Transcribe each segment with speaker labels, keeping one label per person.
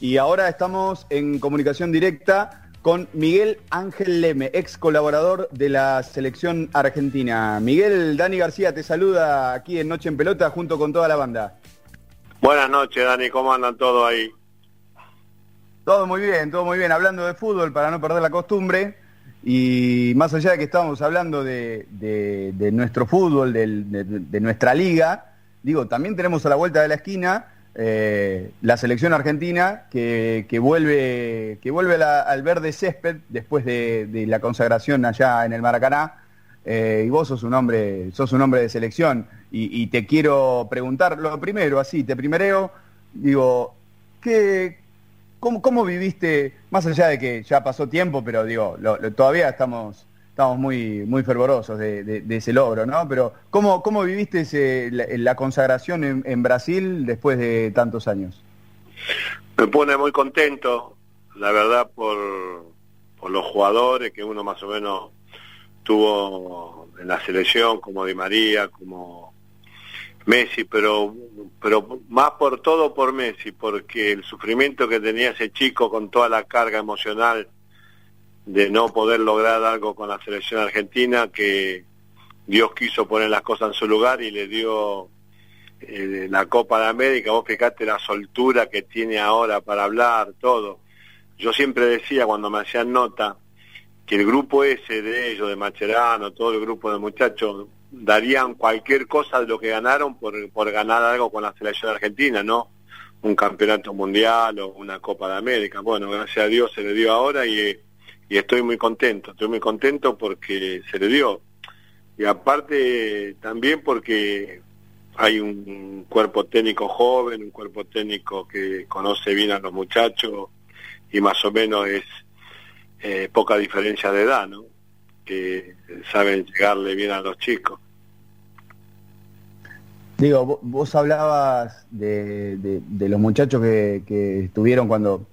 Speaker 1: y ahora estamos en comunicación directa con Miguel Ángel Leme, ex colaborador de la selección argentina. Miguel, Dani García te saluda aquí en Noche en Pelota junto con toda la banda.
Speaker 2: Buenas noches, Dani, ¿cómo andan todos ahí?
Speaker 1: Todo muy bien, todo muy bien. Hablando de fútbol para no perder la costumbre, y más allá de que estábamos hablando de, nuestro fútbol, de, nuestra liga, digo, también tenemos a la vuelta de la esquina eh, la selección argentina que, vuelve, que vuelve al verde césped después de, la consagración allá en el Maracaná. Eh, y vos sos un hombre, sos un hombre de selección. Y, te quiero preguntar, lo primero, así, te primereo, digo, ¿qué, ¿Cómo, viviste, más allá de que ya pasó tiempo, pero digo, todavía estamos, estamos muy, muy fervorosos de, ese logro, ¿no? Pero ¿cómo, cómo viviste la, consagración en, Brasil después de tantos años?
Speaker 2: Me pone muy contento, la verdad, por, por los jugadores que uno más o menos tuvo en la selección, como Di María, como Messi, pero, pero más por todo por Messi, porque el sufrimiento que tenía ese chico con toda la carga emocional de no poder lograr algo con la selección argentina, que Dios quiso poner las cosas en su lugar y le dio eh, la Copa de América, vos fijate la soltura que tiene ahora para hablar, todo. Yo siempre decía cuando me hacían nota que el grupo ese de ellos, de Macherano, todo el grupo de muchachos, darían cualquier cosa de lo que ganaron por, por ganar algo con la selección argentina, ¿no? Un campeonato mundial o una Copa de América. Bueno, gracias a Dios se le dio ahora y, y estoy muy contento, estoy muy contento porque se le dio. Y aparte también porque hay un cuerpo técnico joven, un cuerpo técnico que conoce bien a los muchachos y más o menos es eh, poca diferencia de edad, ¿no? que saben llegarle bien a los chicos.
Speaker 1: Digo, vos hablabas de, de, los muchachos que, estuvieron cuando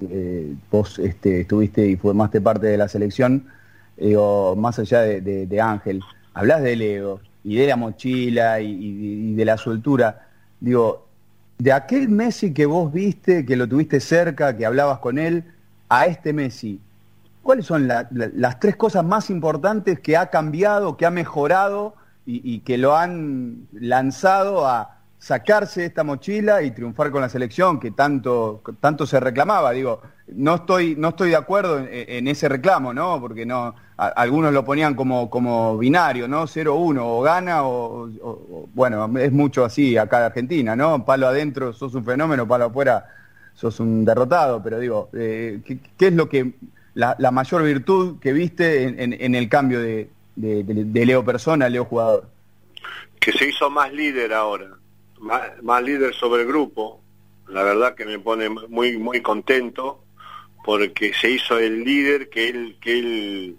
Speaker 1: eh, vos este, estuviste y formaste parte de la selección, digo, más allá de, Ángel, hablas del ego y de la mochila y, de la soltura. Digo, de aquel Messi que vos viste, que lo tuviste cerca, que hablabas con él, a este Messi, ¿cuáles son las tres cosas más importantes que ha cambiado, que ha mejorado y, que lo han lanzado a sacarse esta mochila y triunfar con la selección que tanto, tanto se reclamaba. Digo, no estoy, no estoy de acuerdo en, ese reclamo, ¿no? Porque no, algunos lo ponían como, como binario, ¿no? 0-1, o gana o, bueno, es mucho así acá de Argentina, ¿no? Palo adentro sos un fenómeno, palo afuera sos un derrotado, pero digo, eh, ¿qué, es lo que, la, mayor virtud que viste en el cambio de, de, Leo persona, Leo jugador.
Speaker 2: Que se hizo más líder ahora, más, líder sobre el grupo. La verdad que me pone muy muy contento porque se hizo el líder que él que él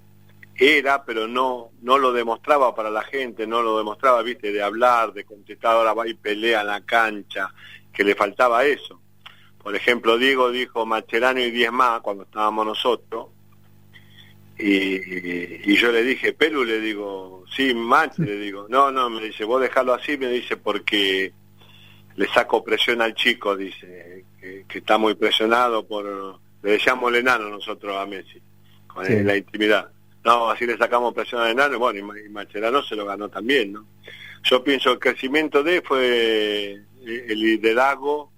Speaker 2: era, pero no no lo demostraba para la gente, no lo demostraba, viste, de hablar, de contestar, ahora va y pelea en la cancha, que le faltaba eso. Por ejemplo, Diego dijo Macherano y 10 más cuando estábamos nosotros, y, yo le dije, Pelu, le digo, sí, Mach, le digo, no, no, me dice, vos dejalo así, me dice, porque le saco presión al chico, dice, que, está muy presionado por, le decíamos el enano nosotros a Messi, con la intimidad. No, así le sacamos presión al enano, bueno, y, Macherano se lo ganó también, ¿no? Yo pienso el crecimiento de fue el liderazgo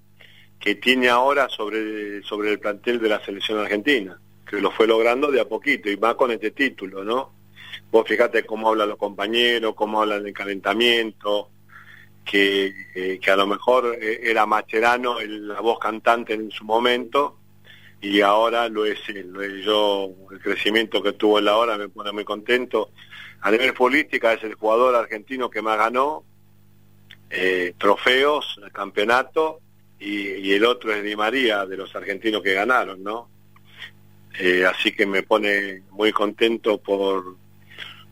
Speaker 2: que tiene ahora sobre, sobre el plantel de la selección argentina que lo fue logrando de a poquito y va con este título, ¿no? Vos fíjate cómo hablan los compañeros, cómo hablan del calentamiento, que, eh, que a lo mejor eh, era Macherano la voz cantante en su momento y ahora lo es él, yo, el crecimiento que tuvo en la hora me pone muy contento. A nivel futbolística es el jugador argentino que más ganó, eh, trofeos, el campeonato, y, el otro es Di María, de los argentinos que ganaron, ¿no? Eh, así que me pone muy contento por,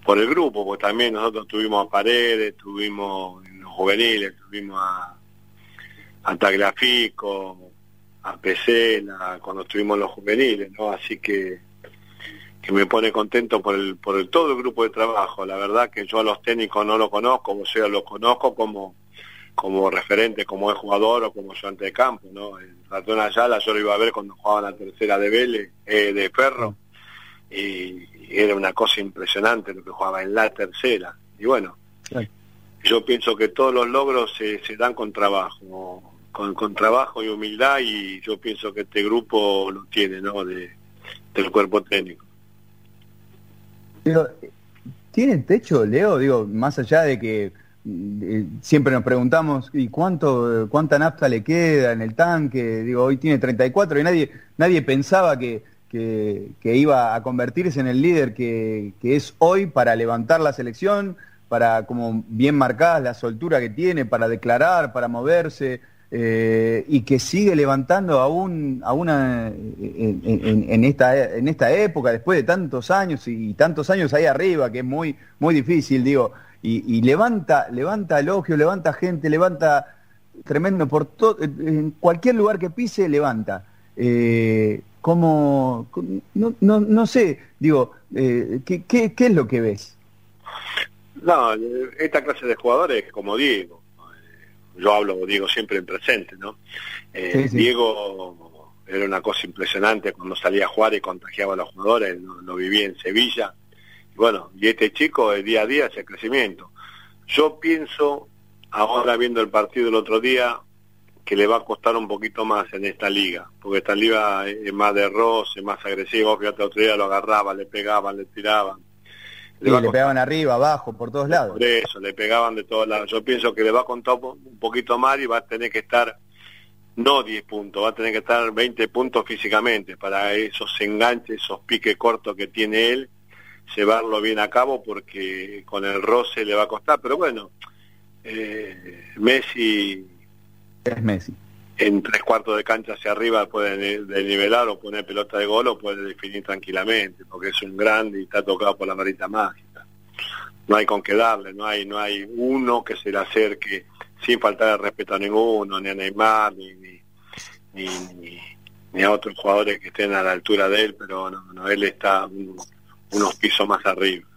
Speaker 2: por el grupo, porque también nosotros tuvimos a Paredes, tuvimos juveniles, tuvimos a, a Tagliafico, a Pesena, cuando estuvimos los juveniles, ¿no? Así que, que me pone contento por el, por todo el grupo de trabajo. La verdad que yo a los técnicos no los conozco, o sea, los conozco como como referente, como es jugador o como ayudante de campo, ¿no? El Ratón Ayala yo lo iba a ver cuando jugaba la tercera de Vélez, eh, de Ferro, y, era una cosa impresionante lo que jugaba en la tercera. Y bueno, yo pienso que todos los logros se, se dan con trabajo, con, con, trabajo y humildad, y yo pienso que este grupo lo tiene, ¿no? De, del cuerpo técnico.
Speaker 1: Pero, ¿tiene techo, Leo? Digo, más allá de que eh, siempre nos preguntamos y cuánto cuánta nafta le queda en el tanque digo hoy tiene 34 y nadie nadie pensaba que, que, iba a convertirse en el líder que, que, es hoy para levantar la selección para como bien marcadas la soltura que tiene para declarar para moverse eh, y que sigue levantando aún, aún en, en, esta, en esta época después de tantos años y tantos años ahí arriba que es muy muy difícil digo y, levanta, levanta elogio, levanta gente, levanta tremendo por todo, en cualquier lugar que pise, levanta. Eh, como, no, no, no sé, digo, eh, ¿qué, qué, qué es lo que ves?
Speaker 2: No, esta clase de jugadores, como Diego, yo hablo, Diego, siempre en presente, ¿no? Eh, Diego era una cosa impresionante cuando salía a jugar y contagiaba a los jugadores, lo, lo vivía en Sevilla, bueno, y este chico el día a día hace crecimiento. Yo pienso, ahora viendo el partido el otro día, que le va a costar un poquito más en esta liga, porque esta liga es más de roce, más agresivo, fíjate, otro día lo agarraba, le pegaban, le tiraban.
Speaker 1: Le, le pegaban arriba, abajo, por todos lados.
Speaker 2: Por eso, le pegaban de todos lados. Yo pienso que le va a contar un poquito más y va a tener que estar, no 10 puntos, va a tener que estar 20 puntos físicamente para esos enganches, esos piques cortos que tiene él llevarlo bien a cabo porque con el roce le va a costar, pero bueno, eh, Messi
Speaker 1: es Messi.
Speaker 2: En tres cuartos de cancha hacia arriba puede nivelar o poner pelota de gol o puede definir tranquilamente, porque es un grande y está tocado por la varita mágica. No hay con qué darle, no hay, no hay uno que se le acerque sin faltar el respeto a ninguno, ni a Neymar, ni, ni, a otros jugadores que estén a la altura de él, pero no él está unos pisos más arriba.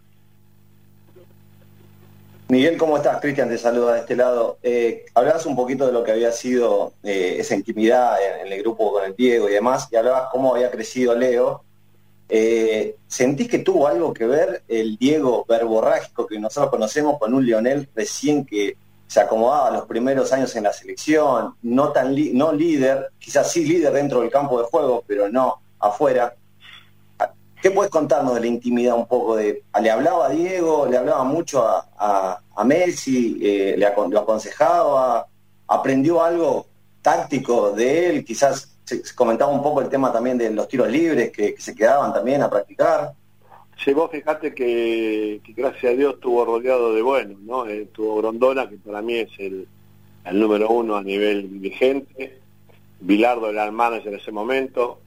Speaker 3: Miguel, ¿cómo estás? Cristian te saluda de este lado. Eh, hablabas un poquito de lo que había sido eh, esa intimidad en, el grupo con el Diego y demás, y hablabas cómo había crecido Leo. Eh, ¿Sentís que tuvo algo que ver el Diego verborrágico que nosotros conocemos con un Lionel recién que se acomodaba los primeros años en la selección, no tan no líder, quizás sí líder dentro del campo de juego, pero no afuera? ¿Qué puedes contarnos de la intimidad un poco? de ¿Le hablaba a Diego? ¿Le hablaba mucho a, a, Messi? Eh, le, ¿Lo aconsejaba? ¿Aprendió algo táctico de él? Quizás se, comentaba un poco el tema también de los tiros libres que, se quedaban también a practicar.
Speaker 2: Sí, vos fijate que, gracias a Dios estuvo rodeado de buenos, ¿no? Estuvo eh, Grondona, que para mí es el, el número uno a nivel dirigente. Bilardo era el manager en ese momento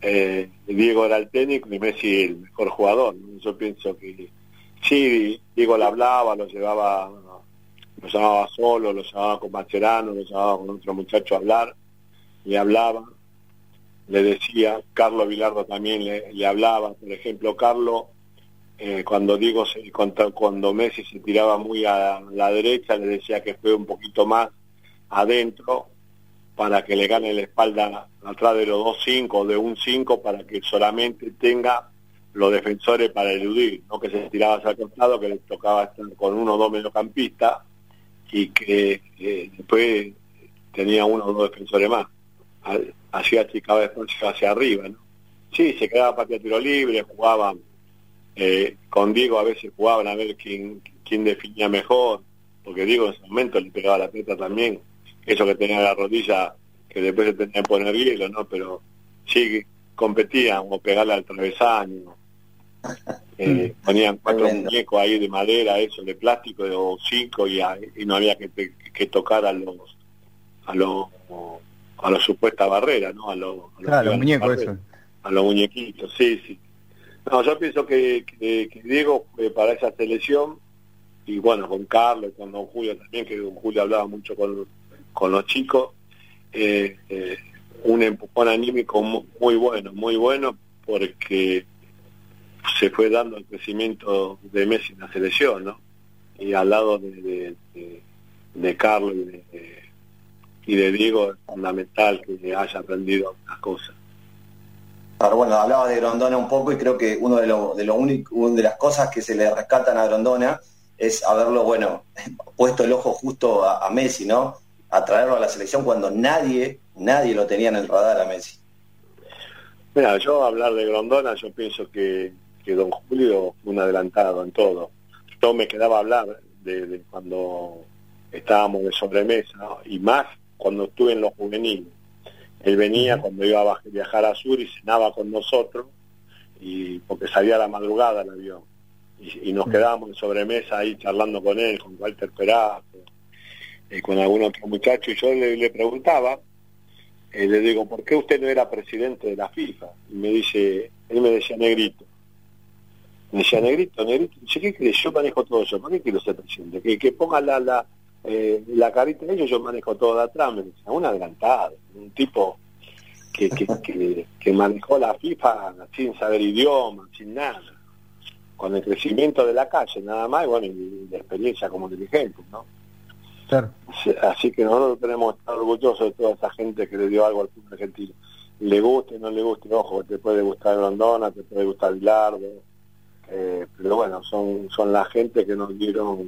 Speaker 2: eh, Diego era el técnico y Messi el mejor jugador. Yo pienso que sí, Diego le hablaba, lo llevaba, lo llamaba solo, lo llamaba con Macherano, lo llamaba con otro muchacho a hablar, le hablaba, le decía, Carlos Vilardo también le, hablaba, por ejemplo, Carlos, eh, cuando Diego se, cuando, cuando Messi se tiraba muy a la derecha, le decía que fue un poquito más adentro, para que le gane la espalda atrás de los dos cinco o de un cinco para que solamente tenga los defensores para eludir, no que se tiraba hacia el costado, que le tocaba estar con uno o dos mediocampistas y que después tenía uno o dos defensores más. Así achicaba después hacia arriba, ¿no? Sí, se quedaba patio tiro libre, jugaban eh, con Diego a veces jugaban a ver quién, quién definía mejor, porque Diego en ese momento le pegaba la peta también eso que tenía la rodilla, que después se tenía que poner hielo, ¿no? Pero sí competían o pegarle al travesaño. Eh, ponían cuatro muñecos ahí de madera, eso de plástico o cinco y, y no había que, que, tocar a los a los a los supuestas barreras, ¿no? A los,
Speaker 1: a los, muñecos, eso.
Speaker 2: A los muñequitos, sí, sí. No, yo pienso que, que, Diego para esa selección y bueno, con Carlos, con Don Julio también, que Don Julio hablaba mucho con, con los chicos, eh, eh, un empujón anímico muy bueno, muy bueno, porque se fue dando el crecimiento de Messi en la selección, ¿no? Y al lado de, de Carlos y de, y de Diego es fundamental que haya aprendido las cosas.
Speaker 3: Pero bueno, hablaba de Grondona un poco y creo que uno de, lo, de, lo único, de las cosas que se le rescatan a Grondona es haberlo, bueno, puesto el ojo justo a, Messi, ¿no? A traerlo a la selección cuando nadie, nadie lo tenía en el radar a Messi.
Speaker 2: Mira, yo hablar de Grondona, yo pienso que, que Don Julio fue un adelantado en todo. Yo me quedaba a hablar de, cuando estábamos de sobremesa, y más cuando estuve en los juveniles él venía cuando iba a viajar a sur y cenaba con nosotros, y porque salía a la madrugada el avión. Y, nos quedábamos en sobremesa ahí charlando con él, con Walter Perazo, y con algún otro muchacho, y yo le, preguntaba, eh, le digo, ¿por qué usted no era presidente de la FIFA? Y me dice, él me decía negrito. Me decía, negrito, negrito, dice, ¿qué crees? Yo manejo todo eso, ¿por qué quiero ser presidente? Que, que ponga la, la, eh, la carita de ellos, yo manejo todo de atrás, me decía, un adelantado, un tipo que, que, manejó la FIFA sin saber idioma, sin nada, con el crecimiento de la calle, nada más, y bueno, y la experiencia como dirigente, ¿no? Así que nosotros tenemos que estar orgullosos de toda esa gente que le dio algo al fútbol argentino. Le guste, no le guste, ojo, te puede gustar Grondona, te puede gustar Bilardo, eh, pero bueno, son, son la gente que nos dieron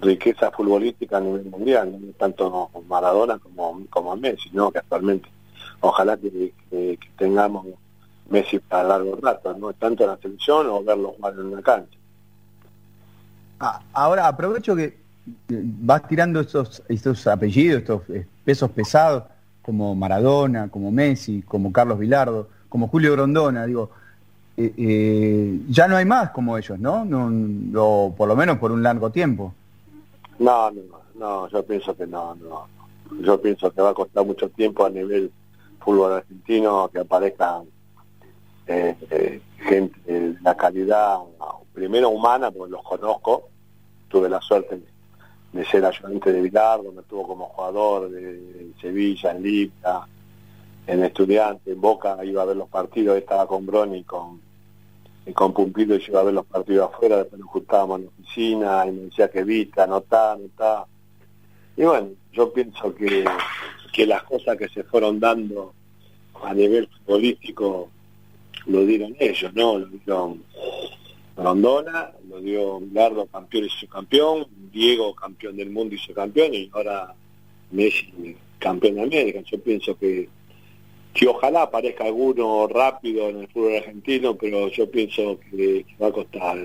Speaker 2: riqueza futbolística a nivel mundial, no tanto Maradona como, como Messi, ¿no? que actualmente ojalá que, tengamos Messi para largo rato, no tanto en la selección o verlo jugar en la cancha.
Speaker 1: Ah, ahora aprovecho que vas tirando estos, estos apellidos, estos eh, pesos pesados, como Maradona, como Messi, como Carlos Vilardo, como Julio Grondona, digo, eh, eh, ya no hay más como ellos, ¿no? no por lo menos por un largo tiempo.
Speaker 2: No, no, no, yo pienso que no, no. Yo pienso que va a costar mucho tiempo a nivel fútbol argentino que aparezcan eh, eh, gente la calidad, primero humana, porque los conozco, tuve la suerte de ser ayudante de Bilardo, me tuvo como jugador de Sevilla, en Liga, en Estudiante, en Boca, iba a ver los partidos, estaba con Broni con y con Pumpido yo iba a ver los partidos afuera, después nos juntábamos en la oficina y me decía que vista, anotá, anotá. Y bueno, yo pienso que, que las cosas que se fueron dando a nivel futbolístico lo dieron ellos, ¿no? Lo dieron Rondona, lo dio Lardo campeón y campeón, Diego campeón del mundo y campeón, y ahora Messi campeón de América. Yo pienso que que ojalá aparezca alguno rápido en el fútbol argentino, pero yo pienso que, va a costar.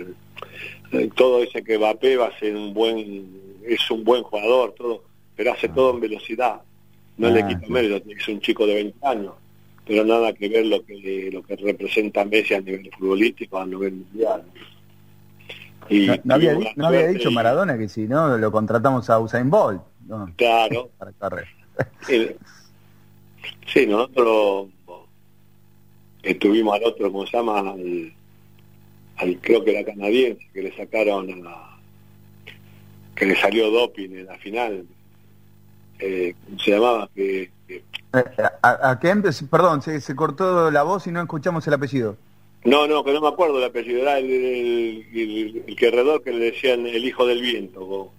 Speaker 2: Eh, todo ese que va a ser un buen, es un buen jugador, todo, pero hace todo en velocidad. No le ah, quita mérito, es un chico de 20 años, pero nada que ver lo que lo que representa Messi a nivel futbolístico, a nivel mundial.
Speaker 1: Y no, había, dicho Maradona que si no lo contratamos a Usain Bolt.
Speaker 2: Claro. Para Sí, nosotros estuvimos al otro, como se llama? Al, creo que era canadiense, que le sacaron a, que le salió doping en la final. Eh, se llamaba? Que,
Speaker 1: ¿A, a qué Perdón, se, se cortó la voz y no escuchamos el apellido.
Speaker 2: No, no, que no me acuerdo el apellido, era el, el, el, que le decían el hijo del viento.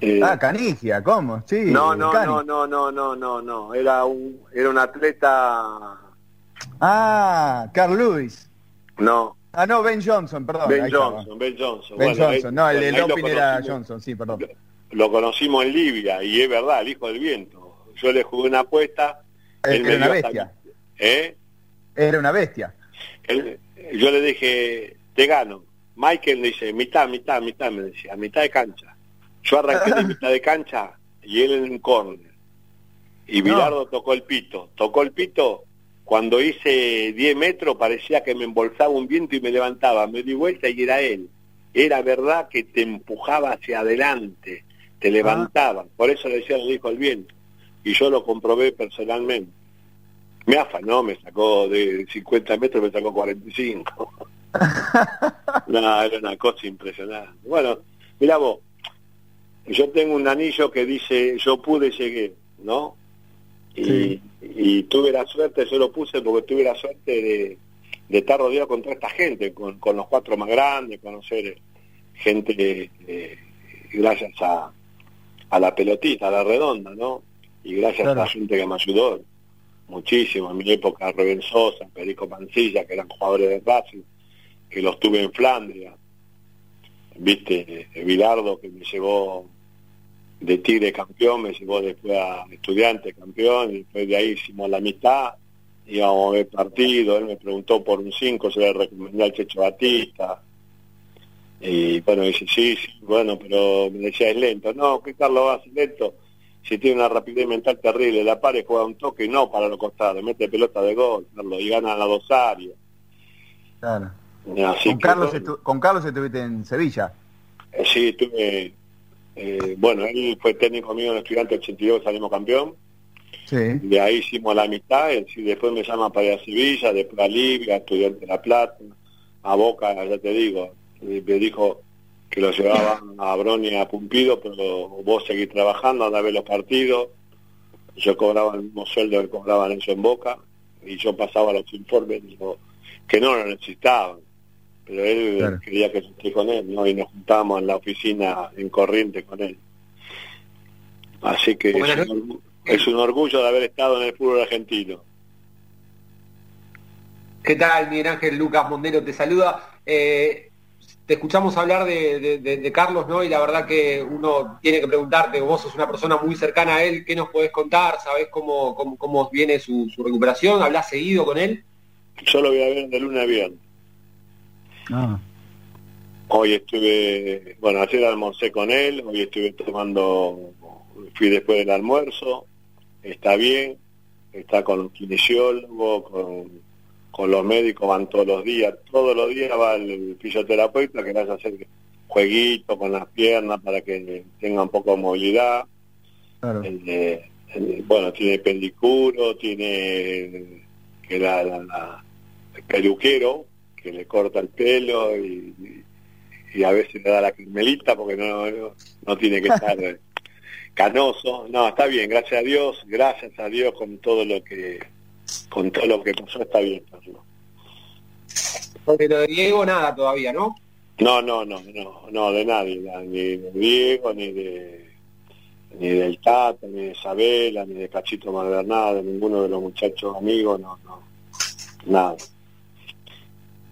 Speaker 1: Eh, ah, Canigia, ¿cómo? Sí.
Speaker 2: No, no, no, no, no, no, no, no. Era un, era un atleta.
Speaker 1: Ah, Carl Lewis.
Speaker 2: No.
Speaker 1: Ah, no, Ben Johnson, perdón.
Speaker 2: Ben Johnson, Ben Johnson.
Speaker 1: Ben Johnson, no, el, de doping era Johnson, sí, perdón.
Speaker 2: Lo, conocimos en Libia y es verdad, el hijo del viento. Yo le jugué una apuesta.
Speaker 1: Era una bestia.
Speaker 2: ¿Eh?
Speaker 1: Era una bestia.
Speaker 2: yo le dije, te gano. Michael le dice, mitad, mitad, mitad, me decía, mitad de cancha. Yo arranqué de mitad de cancha y él en un córner. Y Bilardo tocó el pito. Tocó el pito. Cuando hice 10 metros parecía que me embolsaba un viento y me levantaba. Me di vuelta y era él. Era verdad que te empujaba hacia adelante, te ah. levantaba. Por eso le decía lo dijo el viento. Y yo lo comprobé personalmente. Me afanó, me sacó de 50 metros, me sacó 45. no, era una cosa impresionante. Bueno, mira vos, yo tengo un anillo que dice yo pude llegué, ¿no? Y, y, tuve la suerte, yo lo puse porque tuve la suerte de, de estar rodeado con toda esta gente, con, con los cuatro más grandes, conocer gente eh, gracias a, a la pelotita, a la redonda, ¿no? Y gracias a la gente que me ayudó muchísimo. En mi época, Rubén Sosa, Perico Pancilla, que eran jugadores de Racing, que los tuve en Flandria. Viste, Vilardo, que me llevó de Tigre campeón, me llevó después a Estudiante campeón, y después de ahí hicimos la mitad, íbamos a ver partido, él me preguntó por un 5, se le recomendé al Checho Batista, y bueno, dice, sí, sí, bueno, pero me decía, es lento. No, que Carlos va lento. Si tiene una rapidez mental terrible, la pare juega un toque, no para los costados, mete pelota de gol, y gana la dos áreas.
Speaker 1: Claro. con, Carlos con Carlos estuviste en Sevilla.
Speaker 2: Eh, sí, estuve, eh, bueno, él fue técnico mío en el Estudiante 82, salimos campeón. Sí. De ahí hicimos la amistad, y después me llama para ir a Sevilla, después a Libia, Estudiante de La Plata, a Boca, ya te digo, me dijo que lo llevaban a Bronia a Pumpido, pero vos seguís trabajando, andá a ver los partidos. Yo cobraba el mismo sueldo que cobraban eso en Boca, y yo pasaba los informes, dijo que no lo necesitaban, pero él quería que yo esté con él, ¿no? Y nos juntamos en la oficina en corriente con él. Así que es un, orgullo de haber estado en el fútbol argentino.
Speaker 4: ¿Qué tal, Miguel Ángel Lucas Mondero te saluda? Eh, te escuchamos hablar de, Carlos, ¿no? Y la verdad que uno tiene que preguntarte, vos sos una persona muy cercana a él, ¿qué nos podés contar? ¿Sabés cómo, cómo, viene su, recuperación? ¿Hablás seguido con él?
Speaker 2: Yo lo voy a ver de lunes a viernes. Ah. Hoy estuve, bueno, ayer almorcé con él, hoy estuve tomando, fui después del almuerzo, está bien, está con un kinesiólogo, con con los médicos van todos los días, todos los días va el, fisioterapeuta que le hace hacer jueguito con las piernas para que tenga un poco de movilidad. bueno, tiene pedicuro, tiene que la, el peluquero que le corta el pelo y, a veces le da la crimelita porque no, no, tiene que estar canoso. No, está bien, gracias a Dios, gracias a Dios con todo lo que con todo lo que pasó está bien.
Speaker 4: Pero de Diego nada todavía, ¿no?
Speaker 2: No, no, no, no, no, de nadie, ni de Diego, ni de ni del Tata, ni de Isabela, ni de Cachito Malvernada, de ninguno de los muchachos amigos, no, no, nada.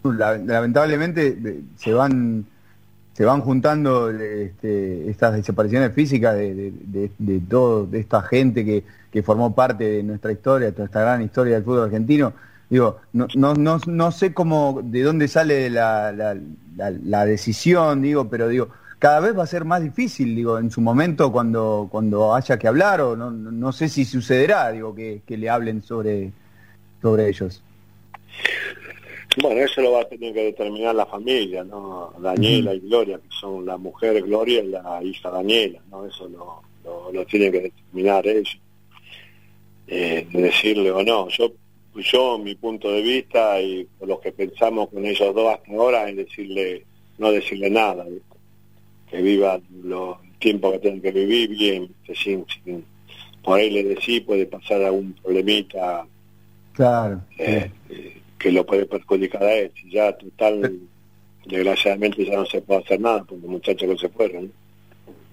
Speaker 1: Lamentablemente se van se van juntando este, estas desapariciones físicas de, de, de, todo, de esta gente que, que formó parte de nuestra historia, toda esta gran historia del fútbol argentino. Digo, no, no, no, no sé cómo, de dónde sale la, la, decisión, digo, pero digo, cada vez va a ser más difícil, digo, en su momento cuando, cuando haya que hablar, o no, no sé si sucederá, digo, que, que le hablen sobre, sobre ellos.
Speaker 2: Bueno, eso lo va a tener que determinar la familia, ¿no? Daniela y Gloria, que son la mujer Gloria y la hija Daniela, ¿no? Eso lo, lo, tienen que determinar ellos. Eh, decirle o no. Yo, yo, mi punto de vista y por lo que pensamos con ellos dos hasta ahora es decirle, no decirle nada, que vivan los tiempos que tienen que vivir bien, sin, sin, por ahí le decir puede pasar algún problemita.
Speaker 1: Claro.
Speaker 2: Eh, que lo puede perjudicar a él. Ya total, desgraciadamente ya no se puede hacer nada porque los muchachos que se fueron.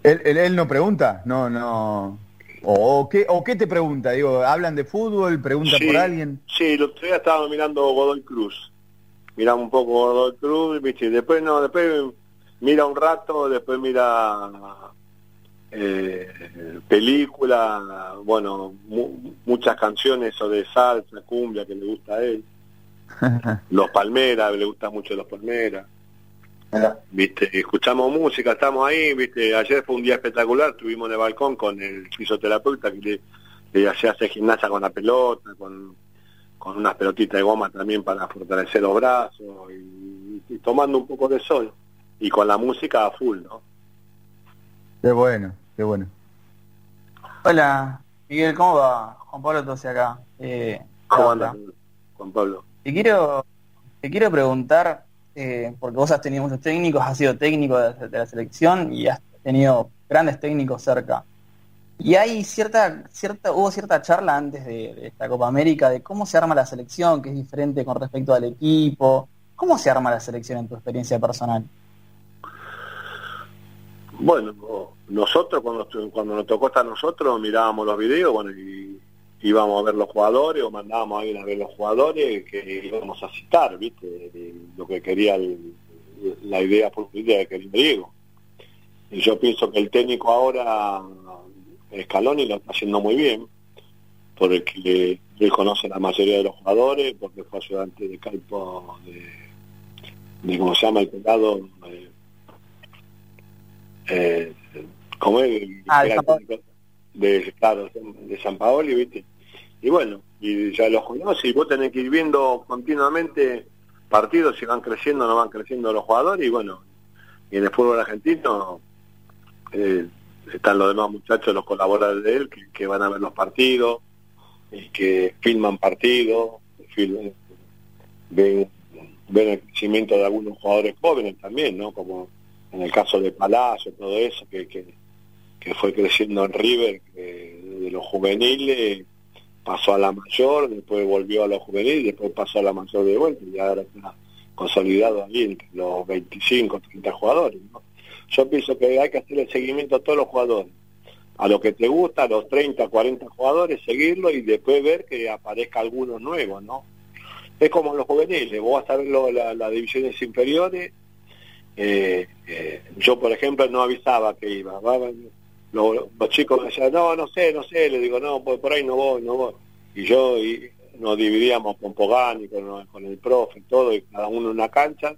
Speaker 1: ¿Él, él, no pregunta? No, no. ¿O qué, ¿O qué te pregunta? Digo, ¿hablan de fútbol? ¿Pregunta por alguien?
Speaker 2: Sí, el otro día estaba mirando Godoy Cruz. Miraba un poco Godoy Cruz, ¿viste? después no, después mira un rato, después mira eh, película, bueno, muchas canciones o de salsa, cumbia que le gusta a él. los Palmeras, le gusta mucho los Palmeras. Viste, escuchamos música, estamos ahí, viste, ayer fue un día espectacular, estuvimos en el balcón con el fisioterapeuta que le, hace gimnasia con la pelota, con, con unas pelotitas de goma también para fortalecer los brazos y, tomando un poco de sol y con la música a full, ¿no?
Speaker 1: Qué bueno, qué bueno.
Speaker 5: Hola, Miguel, ¿cómo va? Juan Pablo Tose acá. Eh,
Speaker 2: ¿Cómo anda, Juan Pablo?
Speaker 5: Te quiero, te quiero preguntar, eh, porque vos has tenido muchos técnicos, has sido técnico de, la selección y has tenido grandes técnicos cerca. Y hay cierta, cierta, hubo cierta charla antes de, esta Copa América de cómo se arma la selección, que es diferente con respecto al equipo. ¿Cómo se arma la selección en tu experiencia personal?
Speaker 2: Bueno, nosotros cuando, cuando nos tocó estar nosotros mirábamos los videos, bueno, y íbamos a ver los jugadores o mandábamos a ir a ver los jugadores que íbamos a citar, ¿viste? Lo que quería la idea idea de quería Diego. Y yo pienso que el técnico ahora, Scaloni, lo está haciendo muy bien, porque él conoce la mayoría de los jugadores, porque fue ayudante de campo de, de ¿cómo se llama? El pelado, eh, eh, como es, ah, de, claro, de San Paolo, ¿viste? Y bueno, y ya los conoce y vos tenés que ir viendo continuamente partidos si van creciendo o no van creciendo los jugadores y bueno, y en el fútbol argentino eh, están los demás muchachos, los colaboradores de él, que, van a ver los partidos, y que filman partidos, ven, el crecimiento de algunos jugadores jóvenes también, ¿no? Como en el caso de Palacio, todo eso, que, que, fue creciendo en River, de los juveniles pasó a la mayor, después volvió a los juveniles, después pasó a la mayor de vuelta y ahora está consolidado ahí entre los 25, 30 jugadores. Yo pienso que hay que hacer el seguimiento a todos los jugadores. A lo que te gusta, a los 30, 40 jugadores, seguirlo y después ver que aparezca algunos nuevos, ¿no? Es como los juveniles, vos vas a ver las divisiones inferiores. Eh, eh, yo, por ejemplo, no avisaba que iba. Los, chicos me decían, no, no sé, no sé. Le digo, no, por, por ahí no voy, no voy. Y yo y nos dividíamos con Pogani, con, con el profe, todo, y cada uno en una cancha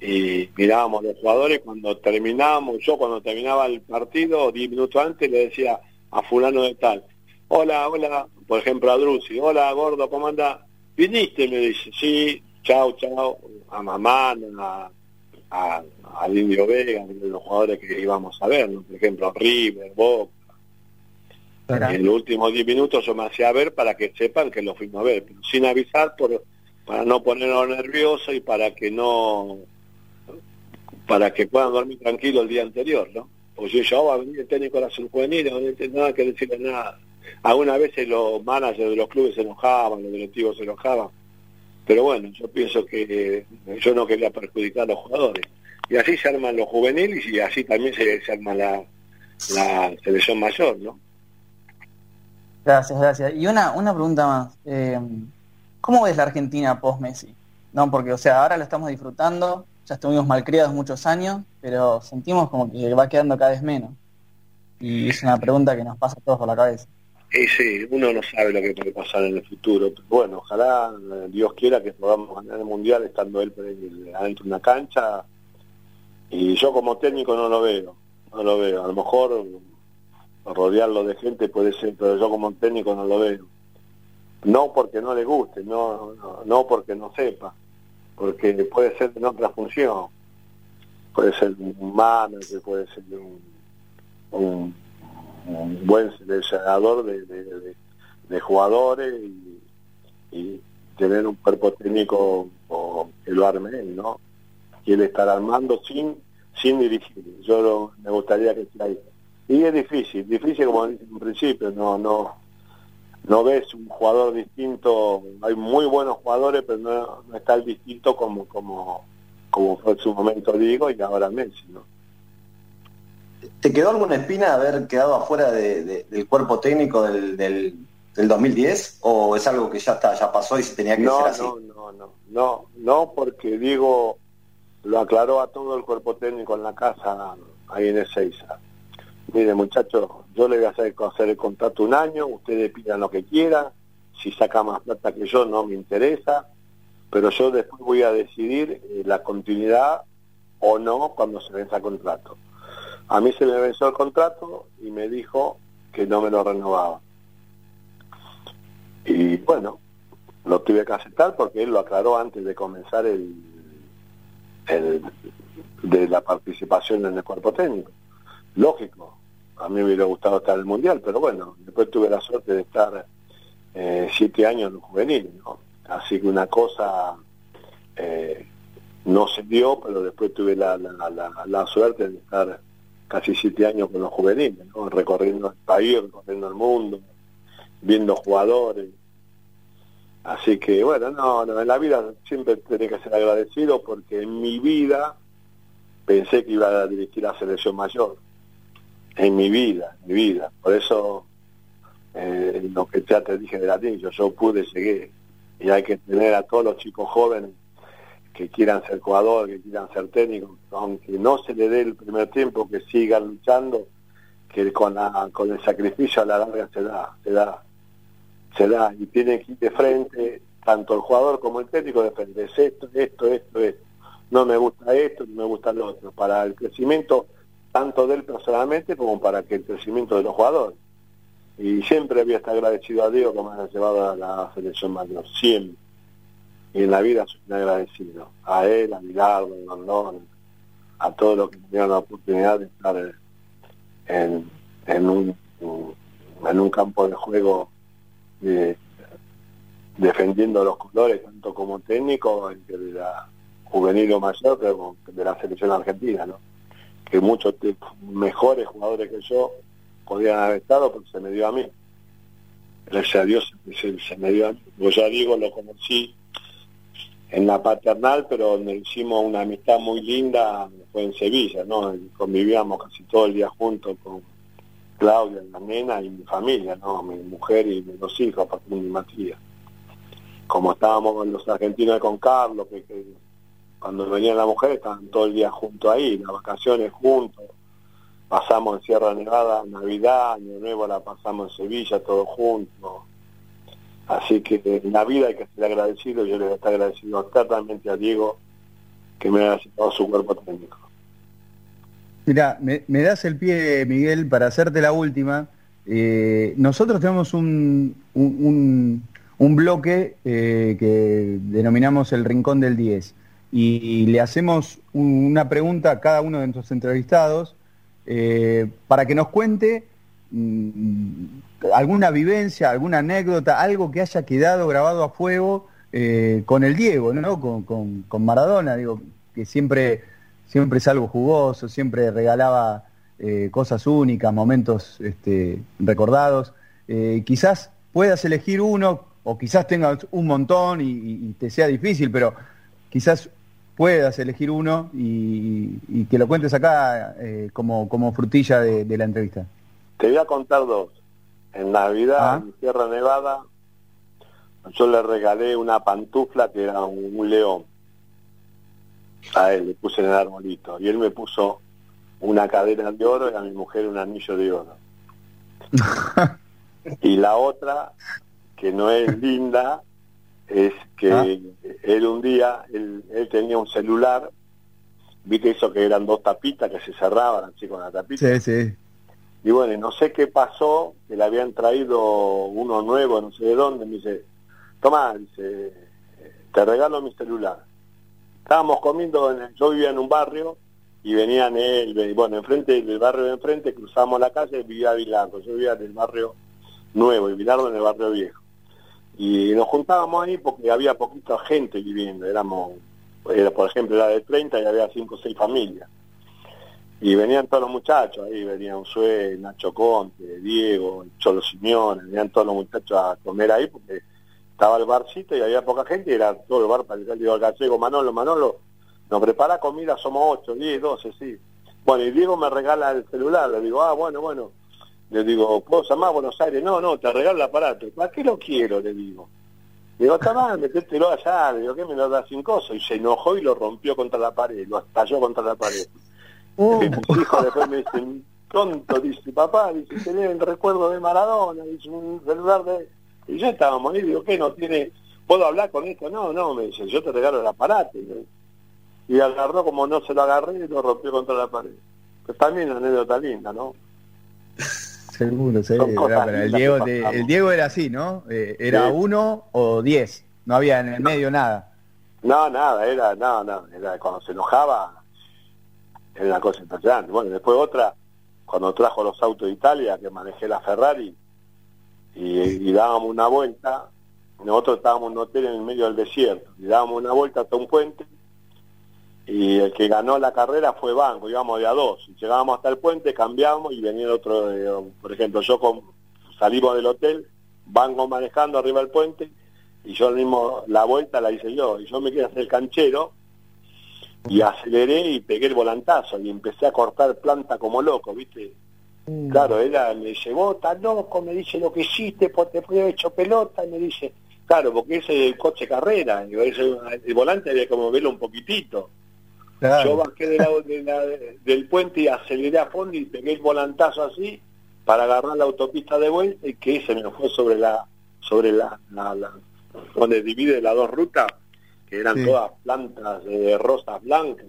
Speaker 2: y mirábamos los jugadores cuando terminábamos, yo cuando terminaba el partido, diez minutos antes le decía a fulano de tal, hola, hola, por ejemplo a Drusi, hola gordo, ¿cómo anda? ¿Viniste? Me dice, sí, chao, chao, a mamá, a, a, al Indio Vega, los jugadores que íbamos a ver, por ejemplo River, Boca. En los últimos diez minutos yo me hacía ver para que sepan que lo fuimos a ver, pero sin avisar por, para no ponernos nerviosos y para que no para que puedan dormir tranquilo el día anterior, ¿no? Porque yo, oh, va a venir el técnico de la juvenil, no tiene nada que decirle nada. Algunas veces los managers de los clubes se enojaban, los directivos se enojaban, pero bueno, yo pienso que yo no quería perjudicar a los jugadores. Y así se arman los juveniles y así también se, arma la, la selección mayor, ¿no?
Speaker 5: Gracias, gracias. Y una, una pregunta más. Eh, ¿Cómo ves la Argentina post-Messi? No, porque, o sea, ahora lo estamos disfrutando, ya estuvimos malcriados muchos años, pero sentimos como que va quedando cada vez menos. Y es una pregunta que nos pasa a todos por la cabeza.
Speaker 2: Sí, sí, uno no sabe lo que puede pasar en el futuro. bueno, ojalá eh, Dios quiera que podamos ganar el Mundial estando él adentro de una cancha. Y yo como técnico no lo veo, no lo veo. A lo mejor rodearlo de gente puede ser, pero yo como técnico no lo veo. No porque no le guste, no, no, porque no sepa porque puede ser en otra función. Puede ser un manager, puede ser un, buen seleccionador de, jugadores y, tener un cuerpo técnico que lo arme él, ¿no? Y él estar armando sin sin dirigir. Yo me gustaría que esté ahí. Y es difícil, difícil como dije en principio, no, no, no ves un jugador distinto, hay muy buenos jugadores, pero no, está el distinto como, como, como fue en su momento digo y ahora Messi, ¿no?
Speaker 3: ¿Te quedó alguna espina haber quedado afuera del cuerpo técnico del, del, 2010 o es algo que ya está, ya pasó y se tenía que
Speaker 2: no,
Speaker 3: así?
Speaker 2: No, no, no, no, no, porque digo, lo aclaró a todo el cuerpo técnico en la casa ahí en Ezeiza Mire, muchachos, yo le voy a hacer, hacer el contrato un año, ustedes pidan lo que quieran, si saca más plata que yo no me interesa, pero yo después voy a decidir eh, la continuidad o no cuando se venza el contrato. A mí se me venció el contrato y me dijo que no me lo renovaba. Y bueno, lo tuve que aceptar porque él lo aclaró antes de comenzar el, el de la participación en el cuerpo técnico lógico. A mí me hubiera gustado estar en el Mundial, pero bueno, después tuve la suerte de estar eh, siete años en ¿no? Así que una cosa eh, no se dio, pero después tuve la, la, suerte de estar casi siete años con los juveniles, ¿no? Recorriendo el país, recorriendo el mundo, viendo jugadores. Así que bueno, no, no en la vida siempre tenés que ser agradecido porque en mi vida pensé que iba a dirigir la selección mayor en mi vida, mi vida. Por eso, eh, lo que ya te dije de latín, yo, yo pude, llegué. Y hay que tener a todos los chicos jóvenes que quieran ser jugadores, que quieran ser técnicos, aunque no se le dé el primer tiempo, que sigan luchando, que con, la, con el sacrificio a la larga se da, se da, se da. Y tiene que ir de frente, tanto el jugador como el técnico, de frente. Es esto, esto, esto, esto. No me gusta esto, no me gusta lo otro. Para el crecimiento tanto de él personalmente como para que el crecimiento de los jugadores. Y siempre había estado agradecido a Dios que me haya llevado a la selección mayor, siempre. Y en la vida soy agradecido. A él, a Milardo, a Rondón, a todos los que tuvieron la oportunidad de estar en, en, un, en un campo de juego defendiendo los colores, tanto como técnico, de la juvenil o mayor, pero de la selección argentina, ¿no? que muchos mejores jugadores que yo podían haber estado porque se me dio a mí. Gracias a Dios se, me dio a mí. Yo ya digo, lo conocí en la paternal, pero donde hicimos una amistad muy linda fue en Sevilla, ¿no? convivíamos casi todo el día juntos con Claudia, la nena y mi familia, ¿no? Mi mujer y mis dos hijos, Facundo y Matías. Como estábamos con los argentinos con Carlos, que cuando venían las mujeres estaban todo el día juntos ahí, las vacaciones juntos, pasamos en Sierra Nevada, Navidad, Año Nuevo la pasamos en Sevilla, todos juntos. Así que en la vida hay que ser agradecido, yo le voy a estar agradecido totalmente a Diego que me haya citado su cuerpo técnico.
Speaker 1: Mira, me, das el pie, Miguel, para hacerte la última. Eh, nosotros tenemos un, un, un, bloque eh, que denominamos el Rincón del 10 y le hacemos una pregunta a cada uno de nuestros entrevistados eh, para que nos cuente alguna vivencia, alguna anécdota, algo que haya quedado grabado a fuego eh, con el Diego, ¿no? Con, con, Maradona, digo, que siempre, siempre es algo jugoso, siempre regalaba eh, cosas únicas, momentos este, recordados. quizás puedas elegir uno, o quizás tengas un montón y te sea difícil, pero quizás puedas elegir uno y, que lo cuentes acá eh, como, como frutilla de, la entrevista.
Speaker 2: Te voy a contar dos. En Navidad, ah. en Tierra Nevada, yo le regalé una pantufla que era un, león. A él le puse en el arbolito. Y él me puso una cadena de oro y a mi mujer un anillo de oro. y la otra, que no es linda, es que ah. él un día, él, tenía un celular, viste eso que eran dos tapitas que se cerraban así con la tapita.
Speaker 1: Sí, sí.
Speaker 2: Y bueno, no sé qué pasó, que le habían traído uno nuevo, no sé de dónde, me dice, toma, dice, te regalo mi celular. Estábamos comiendo, en yo vivía en un barrio y venían él, bueno, enfrente del barrio de enfrente, cruzamos la calle y vivía Bilardo, yo vivía en el barrio nuevo y Bilardo en el barrio viejo. Y nos juntábamos ahí porque había poquita gente viviendo, éramos, era, por ejemplo, era de 30 y había 5 o 6 familias. Y venían todos los muchachos, ahí venían Sue, Nacho Conte, Diego, Cholo Simeone, venían todos los muchachos a comer ahí porque estaba el barcito y había poca gente y era todo el bar para el digo al gallego, Manolo, Manolo, nos prepara comida, somos 8, 10, 12, sí. Bueno, y Diego me regala el celular, le digo, ah, bueno, bueno, le digo, ¿puedo llamar a Buenos Aires? No, no, te regalo el aparato. ¿Para qué lo quiero? Le digo. Le digo, está mal, metételo allá. Le digo, ¿qué me lo da sin cosa? Y se enojó y lo rompió contra la pared, lo estalló contra la pared. Y mis hijos después me dicen, tonto, dice, papá, dice, tenés el recuerdo de Maradona, dice, un celular de... Y yo estaba ahí, digo, ¿qué no tiene? ¿Puedo hablar con esto? No, no, me dice, yo te regalo el aparato. Y agarró como no se lo agarré y lo rompió contra la pared. Pues también una anécdota linda, ¿no?
Speaker 1: Seguro, seguro. el, Diego, el Diego era así, ¿no? Eh, era uno o diez, no había en el medio nada.
Speaker 2: No, nada, era, no, no, era cuando se enojaba, era una cosa impresionante. Bueno, después otra, cuando trajo los autos de Italia, que manejé la Ferrari, y, dábamos una vuelta, nosotros estábamos en un hotel en el medio del desierto, y dábamos una vuelta hasta un puente, y el que ganó la carrera fue Banco, íbamos de a dos. Llegábamos hasta el puente, cambiamos y venía otro, eh, por ejemplo, yo con, salimos del hotel, Banco manejando arriba del puente y yo mismo la vuelta la hice yo. Y yo me quedé hacer el canchero y aceleré y pegué el volantazo y empecé a cortar planta como loco, ¿viste? Claro, ella me dice, vos estás loco, me dice lo que hiciste, pues te fue hecho pelota, y me dice, claro, porque ese es el coche carrera, el volante había como verlo un poquitito. Yo bajé del puente y aceleré a fondo y pegué el volantazo así para agarrar la autopista de vuelta y que se me fue sobre la, sobre la, donde divide las dos rutas, que eran todas plantas de rosas blancas.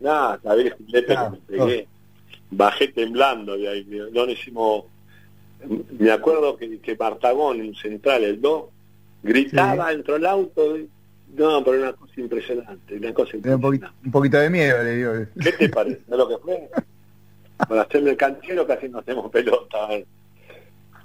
Speaker 2: Nada, la vez me pegué bajé temblando de ahí. No hicimos, me acuerdo que, que Bartagón en Central, el 2, gritaba dentro del auto. No, pero una cosa impresionante, una cosa
Speaker 1: impresionante. Un, poquito, de miedo, le digo.
Speaker 2: ¿Qué te parece? ¿No lo que fue? Para hacerme el canchero casi no hacemos pelota.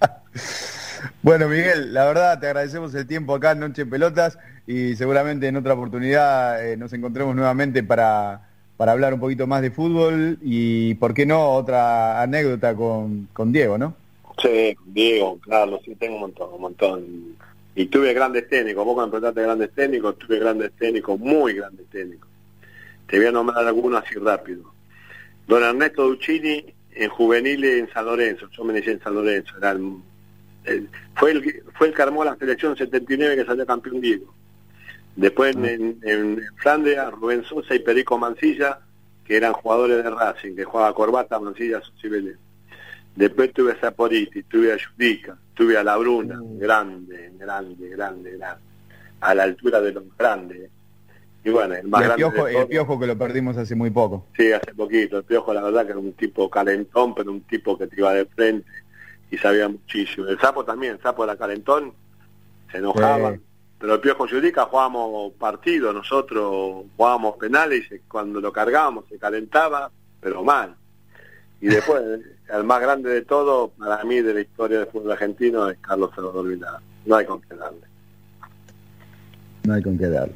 Speaker 1: bueno, Miguel, la verdad te agradecemos el tiempo acá en Noche Pelotas y seguramente en otra oportunidad eh, nos encontremos nuevamente para para hablar un poquito más de fútbol y, ¿por qué no, otra anécdota con, con Diego, no?
Speaker 2: Sí, Diego, claro, sí, tengo un montón, un montón. Y tuve grandes técnicos, vos cuando preguntaste grandes técnicos, tuve grandes técnicos, muy grandes técnicos. Te voy a nombrar algunos así rápido. Don Ernesto Duccini en juvenil en San Lorenzo, yo me inicié en San Lorenzo, era fue, el, fue el que armó la selección 79 que salió campeón Diego. Después ah. en, en, Flandria, Rubén Sosa y Perico Mancilla, que eran jugadores de Racing, que jugaba Corbata, Mancilla, Susibelé. Después tuve a Zaporiti, tuve a Judica, tuve a La Bruna, mm. grande, grande, grande, grande, a la altura de los grandes.
Speaker 1: Y bueno, el más grande piojo, el piojo que lo perdimos hace muy poco.
Speaker 2: Sí, hace poquito. El piojo, la verdad, que era un tipo calentón, pero un tipo que te iba de frente y sabía muchísimo. El sapo también, el sapo era calentón, se enojaba. Pero el Piojo Judica jugábamos partido, nosotros jugábamos penales y cuando lo cargábamos se calentaba, pero mal. Y después, el más grande de todo, para mí, de la historia del fútbol argentino, es Carlos Salvador Villar. No hay con qué darle.
Speaker 1: No hay con qué darle.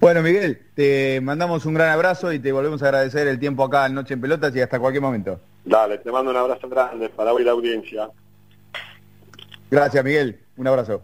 Speaker 1: Bueno, Miguel, te mandamos un gran abrazo y te volvemos a agradecer el tiempo acá en Noche en Pelotas y hasta cualquier momento.
Speaker 2: Dale, te mando un abrazo grande para hoy la audiencia.
Speaker 1: Gracias, Miguel. Un abrazo.